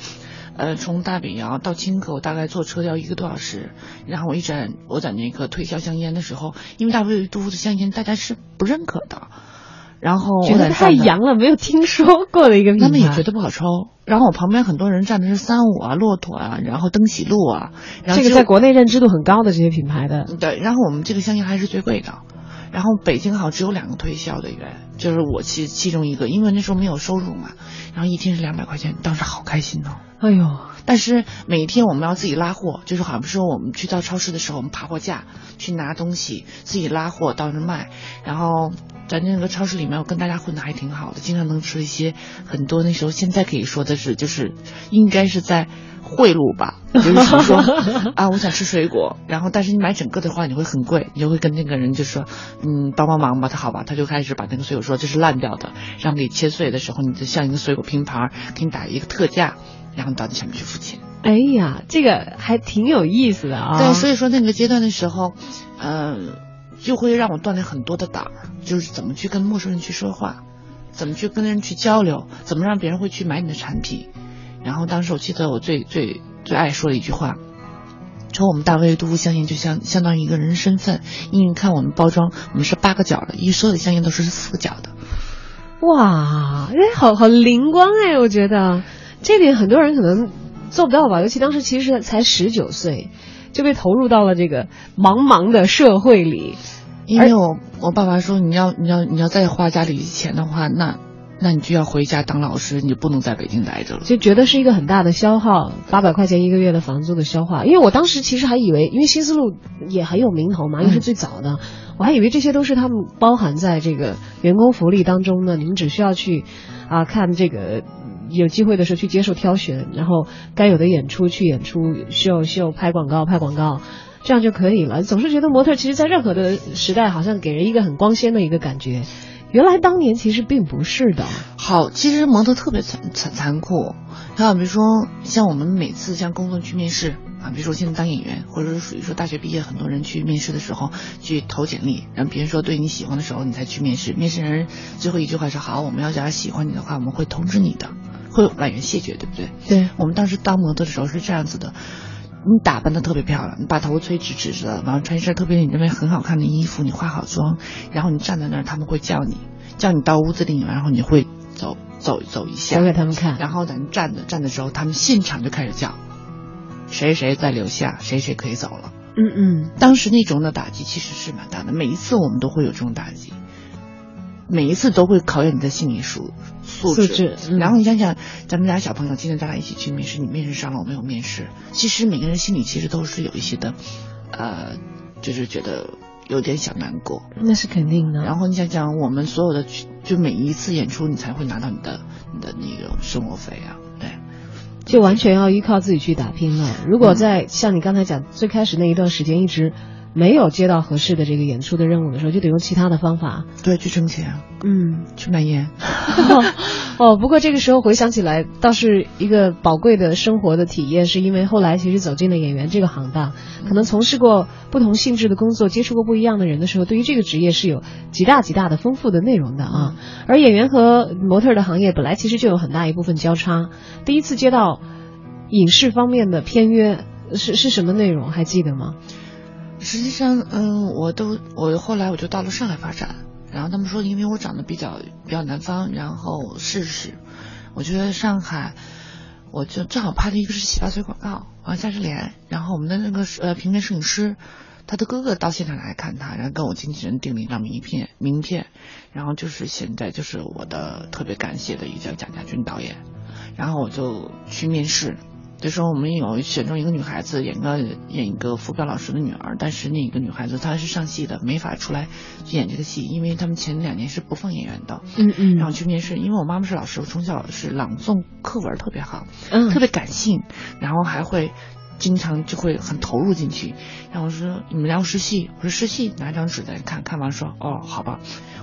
呃，从大北窑到清河，我大概坐车要一个多小时。然后我一直我在那个推销香烟的时候，因为大卫杜甫的香烟大家是不认可的，然后觉得太洋了，没有听说过的一个品牌，他们也觉得不好抽。然后我旁边很多人站的是三五啊、骆驼啊，然后登喜路啊，然后这个在国内认知度很高的这些品牌的。对，然后我们这个香烟还是最贵的。然后北京好像只有两个推销的员，就是我其其中一个，因为那时候没有收入嘛，然后一天是两百块钱，当时好开心哦。哎呦！但是每天我们要自己拉货，就是好比说我们去到超市的时候，我们爬货架去拿东西，自己拉货到那卖。然后咱那个超市里面，我跟大家混的还挺好的，经常能吃一些很多那时候现在可以说的是，就是应该是在贿赂吧，就是说啊，我想吃水果，然后但是你买整个的话你会很贵，你就会跟那个人就说，嗯，帮帮忙吧，他好吧，他就开始把那个水果说这是烂掉的，然后给切碎的时候，你就像一个水果拼盘，给你打一个特价。然后到你上面去付钱。哎呀，这个还挺有意思的啊。对，所以说那个阶段的时候，嗯、呃，就会让我锻炼很多的胆儿，就是怎么去跟陌生人去说话，怎么去跟人去交流，怎么让别人会去买你的产品。然后当时我记得我最最最爱说的一句话，说我们大卫杜夫香烟就相相当于一个人身份，因为你看我们包装，我们是八个角的，因为所有的香烟都是四个角的。哇，哎，好好灵光哎，我觉得。这点很多人可能做不到吧，尤其当时其实才十九岁，就被投入到了这个茫茫的社会里。因为我我爸爸说，你要你要你要再花家里钱的话，那那你就要回家当老师，你就不能在北京待着了。就觉得是一个很大的消耗，八百块钱一个月的房租的消化。因为我当时其实还以为，因为新思路也很有名头嘛，又是最早的，嗯、我还以为这些都是他们包含在这个员工福利当中呢。你们只需要去啊看这个。有机会的时候去接受挑选，然后该有的演出去演出，秀秀拍广告拍广告，这样就可以了。总是觉得模特其实，在任何的时代，好像给人一个很光鲜的一个感觉。原来当年其实并不是的。好，其实模特特别残残残酷。还有比如说，像我们每次像工作去面试啊，比如说现在当演员，或者是属于说大学毕业，很多人去面试的时候去投简历，然后别人说对你喜欢的时候，你才去面试。面试人最后一句话是：好，我们要假如喜欢你的话，我们会通知你的。会有婉言谢绝，对不对？对，我们当时当模特的时候是这样子的，你打扮的特别漂亮，你把头吹直直的，然后穿一身特别你认为很好看的衣服，你化好妆，然后你站在那儿，他们会叫你，叫你到屋子里，然后你会走走走一下，走给他们看，然后咱站着站的时候，他们现场就开始叫，谁谁在留下，谁谁可以走了。嗯嗯，当时那种的打击其实是蛮大的，每一次我们都会有这种打击。每一次都会考验你的心理素素质，素质嗯、然后你想想，咱们俩小朋友今天咱俩一起去面试，你面试上了，我没有面试，其实每个人心里其实都是有一些的，呃，就是觉得有点小难过。那是肯定的。然后你想想，我们所有的就每一次演出，你才会拿到你的你的那个生活费啊，对，就完全要依靠自己去打拼了。如果在、嗯、像你刚才讲最开始那一段时间一直。没有接到合适的这个演出的任务的时候，就得用其他的方法，对，去挣钱，嗯，去卖烟。哦，不过这个时候回想起来，倒是一个宝贵的生活的体验，是因为后来其实走进了演员这个行当，可能从事过不同性质的工作，接触过不一样的人的时候，对于这个职业是有极大极大的丰富的内容的啊。而演员和模特的行业本来其实就有很大一部分交叉，第一次接到。影视方面的片约是是什么内容？还记得吗？实际上，嗯，我都我后来我就到了上海发展，然后他们说，因为我长得比较比较南方，然后试试，我觉得上海，我就正好拍的一个是洗发水广告，啊夏之莲，然后我们的那个呃平面摄影师，他的哥哥到现场来看他，然后跟我经纪人订了一张名片，名片，然后就是现在就是我的特别感谢的一个叫蒋家军导演，然后我就去面试。就说我们有选中一个女孩子演个演一个傅彪老师的女儿，但是那个女孩子她是上戏的，没法出来演这个戏，因为他们前两年是不放演员的。嗯嗯。然后去面试，因为我妈妈是老师，我从小是朗诵课文特别好，嗯，特别感性，然后还会经常就会很投入进去。然后我说你们要试戏，我说试戏，拿张纸在看看完说哦好吧，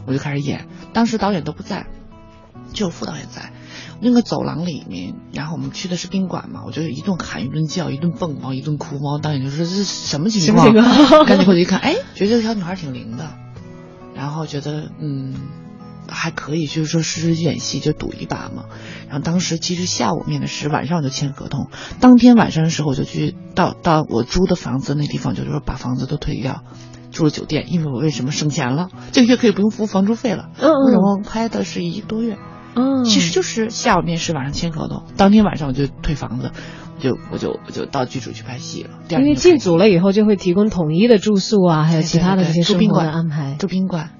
我就开始演。当时导演都不在，只有副导演在。那个走廊里面，然后我们去的是宾馆嘛，我就一顿喊一顿叫，一顿蹦，然后一顿哭，然后导演就说这是什么情况？赶紧过去一看，哎，觉得这个小女孩挺灵的，然后觉得嗯还可以，就是说试试演戏就赌一把嘛。然后当时其实下午面的是，晚上我就签合同，当天晚上的时候我就去到到我租的房子那地方，就是说把房子都退掉。住了酒店，因为我为什么省钱了？这个月可以不用付房租费了。嗯嗯。然后拍的是一个多月。嗯，其实就是下午面试，晚上签合同，当天晚上我就退房子，就我就我就到剧组去拍戏了。因为进组了以后就会提供统一的住宿啊，还有其他的这些生活的安排。住宾馆。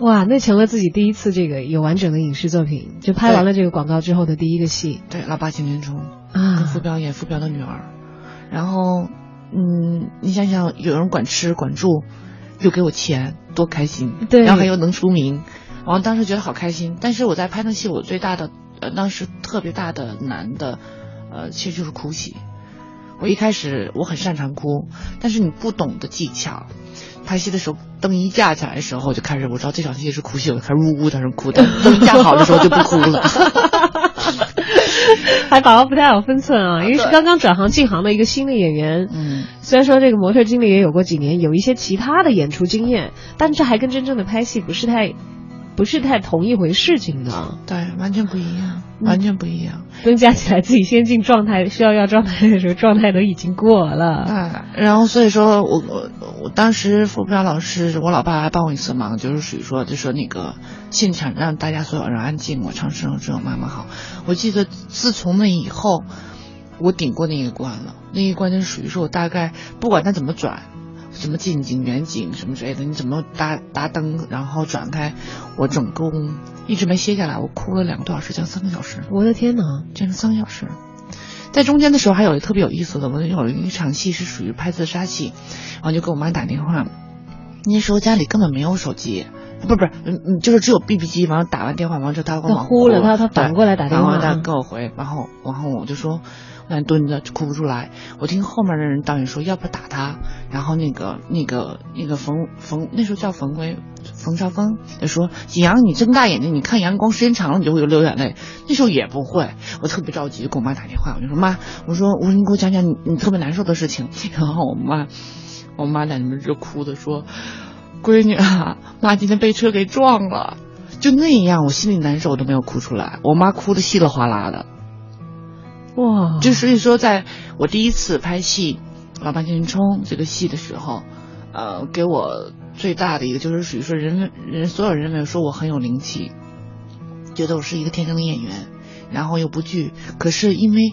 哇，那成了自己第一次这个有完整的影视作品，就拍完了这个广告之后的第一个戏。对，老爸青年冲啊，跟傅彪演傅彪的女儿，然后嗯，你想想，有人管吃管住，又给我钱，多开心。对，然后还又能出名。然后当时觉得好开心，但是我在拍那戏，我最大的呃当时特别大的难的，呃其实就是哭戏。我一开始我很擅长哭，但是你不懂的技巧，拍戏的时候灯一架起来的时候，我就开始我知道这场戏是哭戏，我就开始呜呜在那哭。灯灯架好的时候就不哭了。还把握不太好分寸啊，因为是刚刚转行进行的一个新的演员。嗯，虽然说这个模特经历也有过几年，有一些其他的演出经验，但这还跟真正的拍戏不是太。不是太同一回事情的，对，完全不一样，完全不一样。增加起来，自己先进状态，需要要状态的时候，状态都已经过了。对，然后所以说我我我当时傅彪老师，我老爸还帮我一次忙，就是属于说，就说那个现场让大家所有人安静，我唱《生只有妈妈好》。我记得自从那以后，我顶过那一关了，那一关就属于说我大概不管他怎么转。什么近景、远景什么之类的，你怎么搭搭灯，然后转开，我总共一直没歇下来，我哭了两个多小时，将近三个小时。我的天哪，将近三个小时。在中间的时候还有特别有意思的，我有一场戏是属于拍自杀戏，然后就给我妈打电话。那时候家里根本没有手机，不不是，嗯嗯，就是只有 BB 机。完了打完电话，完了之后他给我哭了，他他反过来打电话，他给我回，然后然后我就说。那蹲着哭不出来，我听后面的人导演说要不打他，然后那个那个那个冯冯那时候叫冯威冯绍峰，他说景阳你睁大眼睛，你看阳光时间长了你就会流眼泪。那时候也不会，我特别着急，给我妈打电话，我就说妈，我说我说你给我讲讲你你特别难受的事情。然后我妈我妈在那边就哭的说，闺女啊，妈今天被车给撞了，就那样，我心里难受，我都没有哭出来，我妈哭的稀里哗啦的。哇！就所以说，在我第一次拍戏《老爸青冲》这个戏的时候，呃，给我最大的一个就是属于说，人人所有人认为说我很有灵气，觉得我是一个天生的演员，然后又不惧。可是因为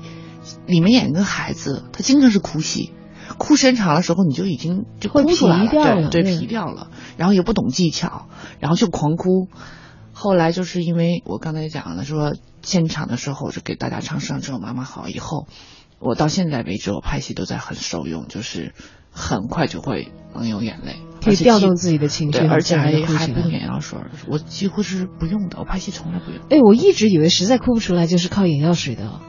里面演一个孩子，他经常是哭戏，哭时间长的时候，你就已经就哭出来了，对对，皮掉了，然后也不懂技巧，然后就狂哭。后来就是因为我刚才讲了，说现场的时候就给大家唱《上只有妈妈好》，以后我到现在为止，我拍戏都在很受用，就是很快就会能有眼泪，可以调动自己的情绪，而且还还不用眼药水，我几乎是不用的，我拍戏从来不用。哎，我一直以为实在哭不出来就是靠眼药水的。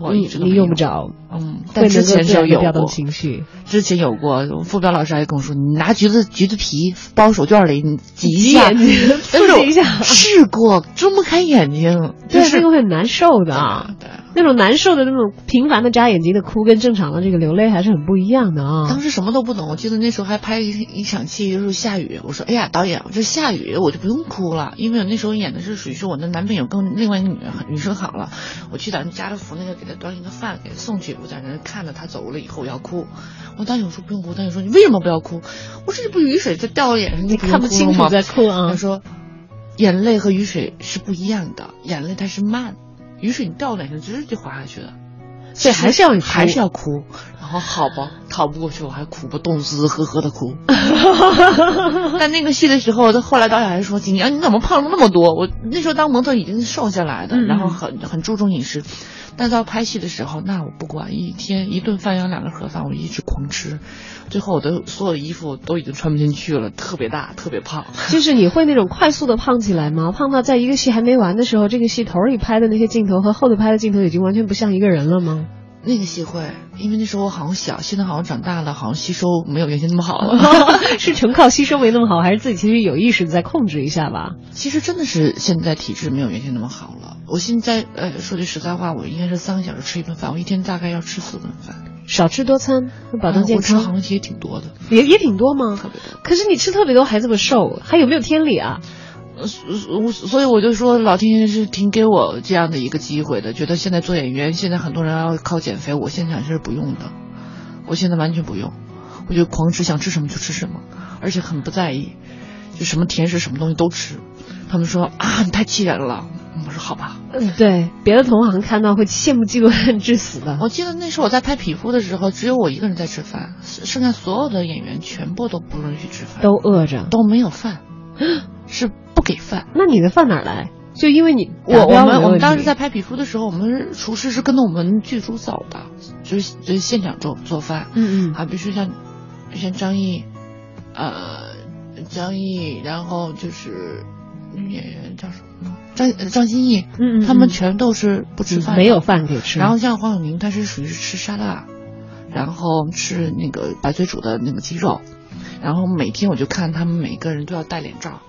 我一直你用不着，嗯，但之前是有调动情绪。之前有过，付彪老师还跟我说，你拿橘子橘子皮包手绢里，你挤 一下，刺激一下。试过睁不开眼睛，对，这个会很难受的。对。那种难受的那种频繁的眨眼睛的哭，跟正常的这个流泪还是很不一样的啊。当时什么都不懂，我记得那时候还拍一一场戏，就是下雨。我说：“哎呀，导演，这下雨我就不用哭了，因为我那时候演的是属于是我的男朋友跟另外一个女女生好了，我去咱们家乐福那个给他端一个饭给他送去，我在那看着他走了以后我要哭。我导演我说不用哭，导演说你为什么不要哭？我说这不雨水在掉我眼上，你看不清楚在哭啊。他说眼泪和雨水是不一样的，眼泪它是慢，雨水你掉脸上直接就滑下去了。”所以还是要还是要哭，然后好吧，逃不过去我还哭吧，动滋滋呵呵的哭。但那个戏的时候，他后来导演还说：“景阳你怎么胖了那么多？”我那时候当模特已经瘦下来的，然后很很注重饮食。但到拍戏的时候，那我不管，一天一顿饭要两个盒饭，我一直狂吃，最后我的所有的衣服都已经穿不进去了，特别大，特别胖。就是你会那种快速的胖起来吗？胖到在一个戏还没完的时候，这个戏头里拍的那些镜头和后头拍的镜头已经完全不像一个人了吗？那个戏会，因为那时候我好像小，现在好像长大了，好像吸收没有原先那么好了。是纯靠吸收没那么好，还是自己其实有意识的在控制一下吧？其实真的是现在体质没有原先那么好了。我现在呃说句实在话，我应该是三个小时吃一顿饭，我一天大概要吃四顿饭，少吃多餐，保证健康。我吃好像也挺多的，也也挺多吗？特别多。可是你吃特别多还这么瘦，还有没有天理啊？所所以我就说，老天爷是挺给我这样的一个机会的。觉得现在做演员，现在很多人要靠减肥，我现在是不用的，我现在完全不用，我就狂吃，想吃什么就吃什么，而且很不在意，就什么甜食什么东西都吃。他们说啊，你太气人了。我说好吧。嗯，对，别的同行看到会羡慕嫉妒恨致死的。我记得那时候我在拍皮肤的时候，只有我一个人在吃饭，剩下所有的演员全部都不允许吃饭，都饿着，都没有饭，是。不给饭，那你的饭哪来？就因为你我我们我们当时在拍皮肤的时候，我们厨师是跟着我们剧组走的，就是就是现场做做饭。嗯嗯，啊，比如说像像张译，呃，张译，然后就是女演员叫什么？张张歆艺，嗯嗯，他们全都是不吃饭，没有饭可以吃。然后像黄晓明，他是属于是吃沙拉，然后吃那个白水煮的那个鸡肉，然后每天我就看他们每个人都要戴脸罩。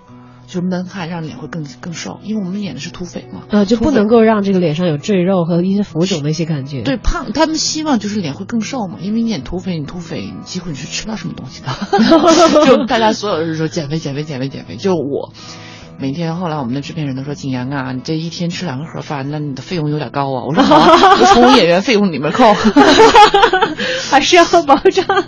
就是闷汗，让脸会更更瘦，因为我们演的是土匪嘛，呃，就不能够让这个脸上有赘肉和一些浮肿的一些感觉。对，胖，他们希望就是脸会更瘦嘛，因为你演土匪，你土匪你几乎你是吃不到什么东西的，就大家所有人说减肥减肥减肥减肥，就我每天后来我们的制片人都说景阳啊，你这一天吃两个盒饭，那你的费用有点高啊。我说好，就从演员费用里面扣，还是要保障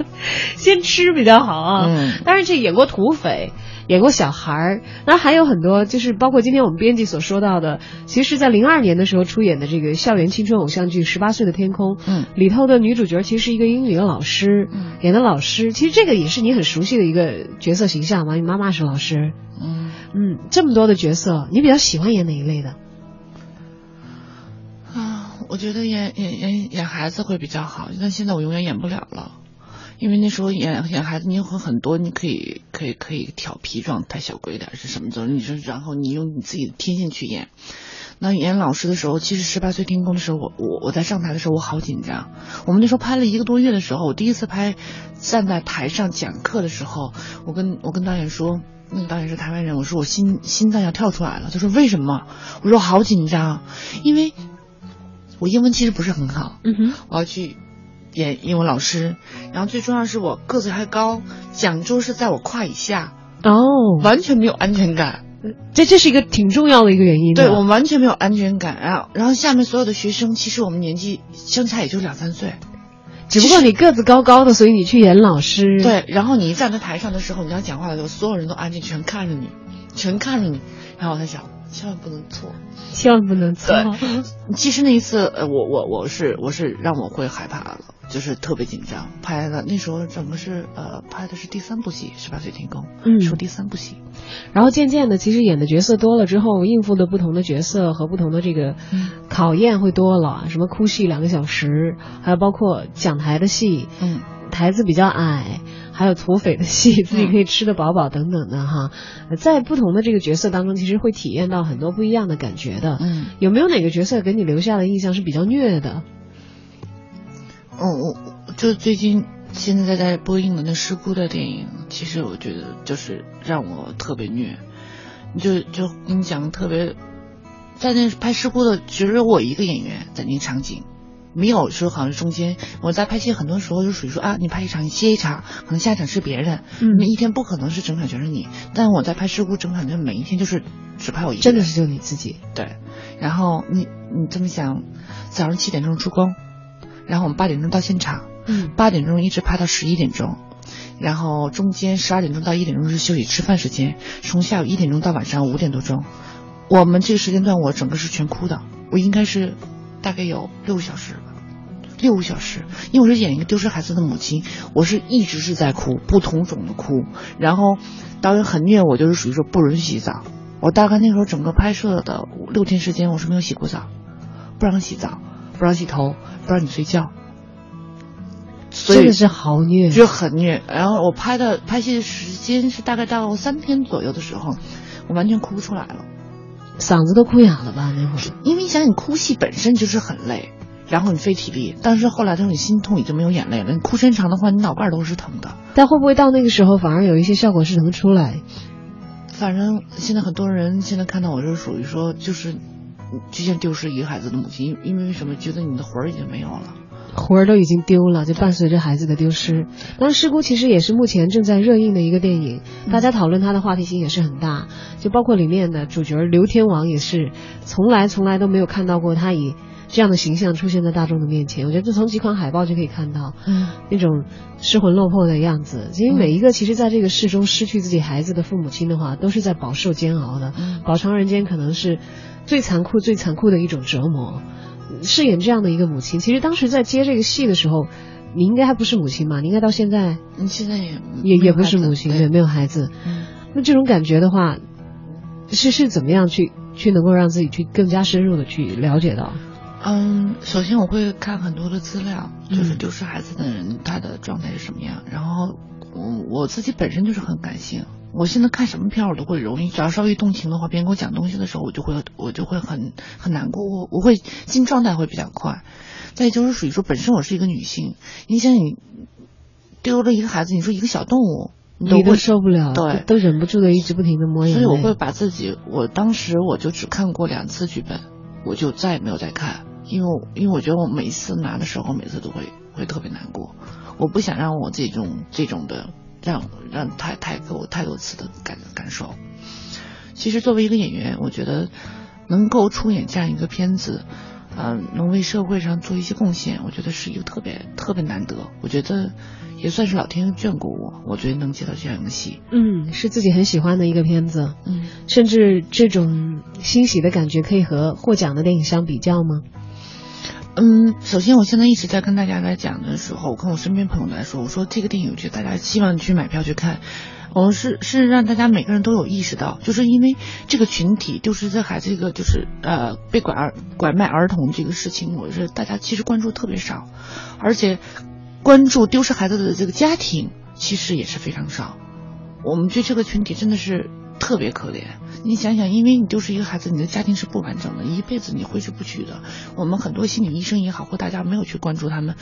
先吃比较好啊。嗯，当然这演过土匪。演过小孩儿，那还有很多，就是包括今天我们编辑所说到的，其实在零二年的时候出演的这个校园青春偶像剧《十八岁的天空》。嗯，里头的女主角其实是一个英语的老师，嗯，演的老师，其实这个也是你很熟悉的一个角色形象嘛，你妈妈是老师。嗯嗯，这么多的角色，你比较喜欢演哪一类的？啊，我觉得演演演演孩子会比较好，但现在我永远演不了了。因为那时候演演孩子，你有很多，你可以可以可以调皮状态小鬼点是什么的，你说然后你用你自己的天性去演。那演老师的时候，其实十八岁天空的时候，我我我在上台的时候，我好紧张。我们那时候拍了一个多月的时候，我第一次拍站在台上讲课的时候，我跟我跟导演说，那个导演是台湾人，我说我心心脏要跳出来了。他说为什么？我说好紧张，因为我英文其实不是很好，嗯哼，我要去。演英文老师，然后最重要是我个子还高，讲桌是在我胯以下，哦，完全没有安全感，这这是一个挺重要的一个原因。对我完全没有安全感，然后然后下面所有的学生，其实我们年纪相差也就两三岁，只不过你个子高高的，所以你去演老师。对，然后你一站在台上的时候，你要讲话的时候，所有人都安静，全看着你，全看着你，然后我在想，千万不能错，千万不能错。其实那一次，呃，我我我是我是让我会害怕了。就是特别紧张，拍的那时候整个是呃拍的是第三部戏《十八岁天空》，嗯，说第三部戏，然后渐渐的，其实演的角色多了之后，应付的不同的角色和不同的这个考验会多了，什么哭戏两个小时，还有包括讲台的戏，嗯，台子比较矮，还有土匪的戏，自己可以吃得饱饱等等的哈，在不同的这个角色当中，其实会体验到很多不一样的感觉的，嗯，有没有哪个角色给你留下的印象是比较虐的？嗯，我就最近现在在播映的那失孤的电影，其实我觉得就是让我特别虐。就就跟你讲特别在那拍事故的只有我一个演员在那个场景，没有说好像中间我在拍戏很多时候就属于说啊，你拍一场你歇一场，可能下一场是别人，嗯。那一天不可能是整场全是你，但我在拍事故整场就每一天就是只拍我一个人，真的是就你自己。对，然后你你这么想，早上七点钟出工，然后我们八点钟到现场，嗯。八点钟一直拍到十一点钟，然后中间十二点钟到一点钟是休息吃饭时间，从下午一点钟到晚上五点多钟，我们这个时间段我整个是全哭的，我应该是大概有六个小时吧。六个小时，因为我是演一个丢失孩子的母亲，我是一直是在哭，不同种的哭。然后导演很虐我，就是属于说不允许洗澡。我大概那时候整个拍摄的六天时间，我是没有洗过澡，不让洗澡，不让洗头，不让你睡觉，所以真的是好虐，就很虐。然后我拍的拍戏的时间是大概到三天左右的时候，我完全哭不出来了，嗓子都哭哑了吧？那会儿因为你想你哭戏本身就是很累，然后你费体力，但是后来他说你心痛已经没有眼泪了，你哭时间长的话，你脑盖都是疼的。但会不会到那个时候反而有一些效果是能出来？反正现在很多人现在看到我是属于说就是。就像丢失一个孩子的母亲，因因为什么？觉得你的魂儿已经没有了。魂儿都已经丢了，就伴随着孩子的丢失。当然，《失孤》其实也是目前正在热映的一个电影，大家讨论它的话题性也是很大。就包括里面的主角刘天王也是，从来从来都没有看到过他以这样的形象出现在大众的面前。我觉得从几款海报就可以看到，嗯，那种失魂落魄的样子。因为每一个其实在这个世中失去自己孩子的父母亲的话，都是在饱受煎熬的。嗯饱尝人间可能是最残酷、最残酷的一种折磨。饰演这样的一个母亲，其实当时在接这个戏的时候，你应该还不是母亲嘛？你应该到现在，你现在也也也不是母亲，对，没有孩子。嗯，那这种感觉的话，是是怎么样去去能够让自己去更加深入的去了解到？嗯，首先我会看很多的资料，就是嗯丢失孩子的人他的状态是什么样。然后我我自己本身就是很感性，我现在看什么片儿我都会容易，只要稍微动情的话，别人给我讲东西的时候，我就会我就会很很难过，我我会进状态会比较快。再就是属于说，本身我是一个女性，你想你丢了一个孩子，你说一个小动物，你都会受不了，对都忍不住的一直不停的摸眼泪。所以我会把自己，我当时我就只看过两次剧本，我就再也没有再看，因为因为我觉得我每一次拿的时候，每次都会会特别难过，我不想让我这种这种的让让太太给我太多次的感感受。其实作为一个演员，我觉得能够出演这样一个片子，嗯、能为社会上做一些贡献，我觉得是一个特别特别难得，我觉得也算是老天眷顾我，我觉得能接到这样一个戏，嗯，是自己很喜欢的一个片子，嗯。甚至这种欣喜的感觉可以和获奖的电影相比较吗？嗯，首先我现在一直在跟大家来讲的时候，我跟我身边朋友来说，我说这个电影，我觉得大家希望去买票去看。我是是让大家每个人都有意识到，就是因为这个群体丢失这孩子这个就是呃被拐儿拐卖儿童这个事情，我是大家其实关注特别少，而且关注丢失孩子的这个家庭其实也是非常少。我们对这个群体真的是特别可怜。你想想，因为你丢失一个孩子，你的家庭是不完整的，一辈子你挥之不去的。我们很多心理医生也好，或大家没有去关注他们，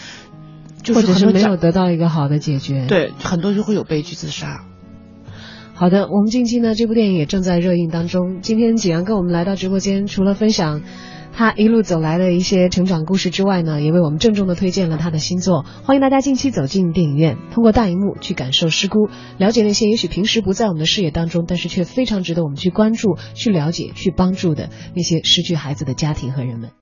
就是或者是没有得到一个好的解决？。对很多就会有悲剧自杀。好的，我们近期呢，这部电影也正在热映当中。今天景阳跟我们来到直播间，除了分享他一路走来的一些成长故事之外呢，也为我们郑重的推荐了他的新作。欢迎大家近期走进电影院，通过大荧幕去感受失孤，了解那些也许平时不在我们的视野当中，但是却非常值得我们去关注、去了解、去帮助的那些失去孩子的家庭和人们。